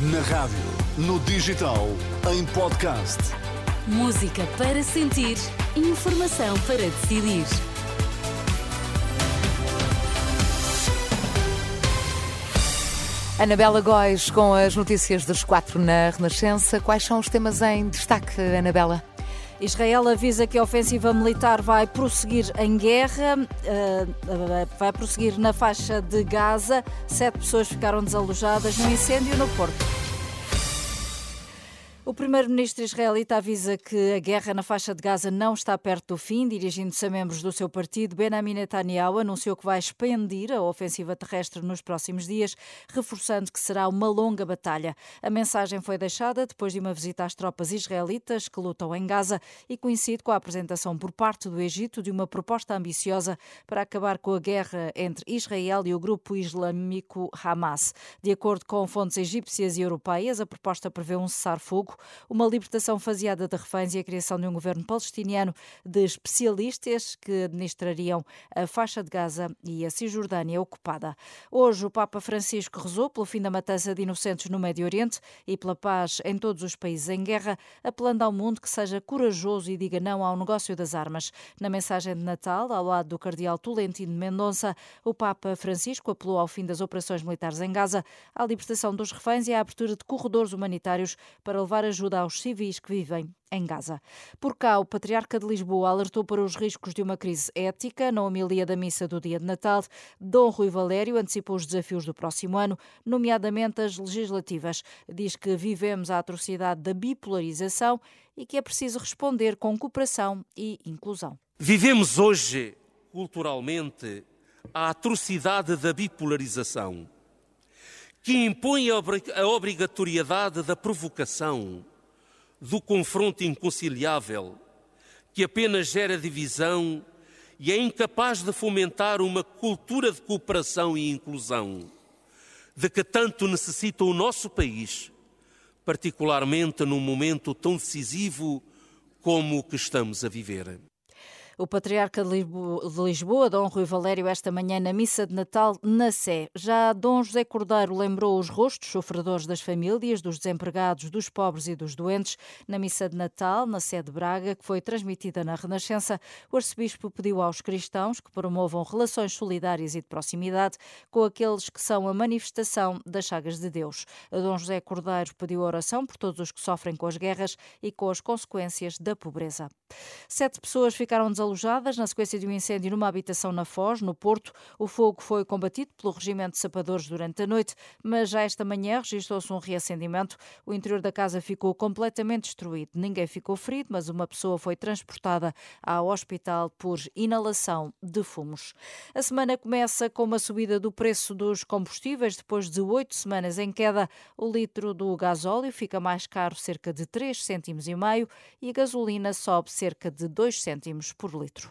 Na rádio, no digital, em podcast. Música para sentir, informação para decidir. Anabela Góis com as notícias das quatro na Renascença. Quais são os temas em destaque, Anabela? Israel avisa que a ofensiva militar vai prosseguir em guerra, eh, vai prosseguir na faixa de Gaza. Sete pessoas ficaram desalojadas no incêndio no Porto. O primeiro-ministro israelita avisa que a guerra na faixa de Gaza não está perto do fim. Dirigindo-se a membros do seu partido, Benjamin Netanyahu anunciou que vai expandir a ofensiva terrestre nos próximos dias, reforçando que será uma longa batalha. A mensagem foi deixada depois de uma visita às tropas israelitas que lutam em Gaza e coincide com a apresentação por parte do Egito de uma proposta ambiciosa para acabar com a guerra entre Israel e o grupo islâmico Hamas. De acordo com fontes egípcias e europeias, a proposta prevê um cessar-fogo uma libertação faseada de reféns e a criação de um governo palestiniano de especialistas que administrariam a faixa de Gaza e a Cisjordânia ocupada. Hoje, o Papa Francisco rezou pelo fim da matança de inocentes no Médio Oriente e pela paz em todos os países em guerra, apelando ao mundo que seja corajoso e diga não ao negócio das armas. Na mensagem de Natal, ao lado do cardeal Tolentino Mendonça, o Papa Francisco apelou ao fim das operações militares em Gaza, à libertação dos reféns e à abertura de corredores humanitários para levar ajuda aos civis que vivem em Gaza. Por cá, o Patriarca de Lisboa alertou para os riscos de uma crise ética. Na homilia da missa do dia de Natal, Dom Rui Valério antecipou os desafios do próximo ano, nomeadamente as legislativas. Diz que vivemos a atrocidade da bipolarização e que é preciso responder com cooperação e inclusão. Vivemos hoje, culturalmente, a atrocidade da bipolarização que impõe a obrigatoriedade da provocação, do confronto inconciliável, que apenas gera divisão e é incapaz de fomentar uma cultura de cooperação e inclusão, de que tanto necessita o nosso país, particularmente num momento tão decisivo como o que estamos a viver. O Patriarca de Lisboa, Dom Rui Valério, esta manhã na missa de Natal na Sé. Já Dom José Cordeiro lembrou os rostos sofredores das famílias, dos desempregados, dos pobres e dos doentes. Na missa de Natal, na Sé de Braga, que foi transmitida na Renascença, o arcebispo pediu aos cristãos que promovam relações solidárias e de proximidade com aqueles que são a manifestação das chagas de Deus. Dom José Cordeiro pediu oração por todos os que sofrem com as guerras e com as consequências da pobreza. Sete pessoas ficaram desalojadas na sequência de um incêndio numa habitação na Foz, no Porto. O fogo foi combatido pelo Regimento de Sapadores durante a noite, mas já esta manhã registrou-se um reacendimento. O interior da casa ficou completamente destruído. Ninguém ficou ferido, mas uma pessoa foi transportada ao hospital por inalação de fumos. A semana começa com uma subida do preço dos combustíveis. Depois de oito semanas em queda, o litro do gasóleo fica mais caro cerca de 3 cêntimos e meio e a gasolina sobe cerca de 2 cêntimos por litro.